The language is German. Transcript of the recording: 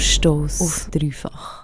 Stromstoß auf dreifach.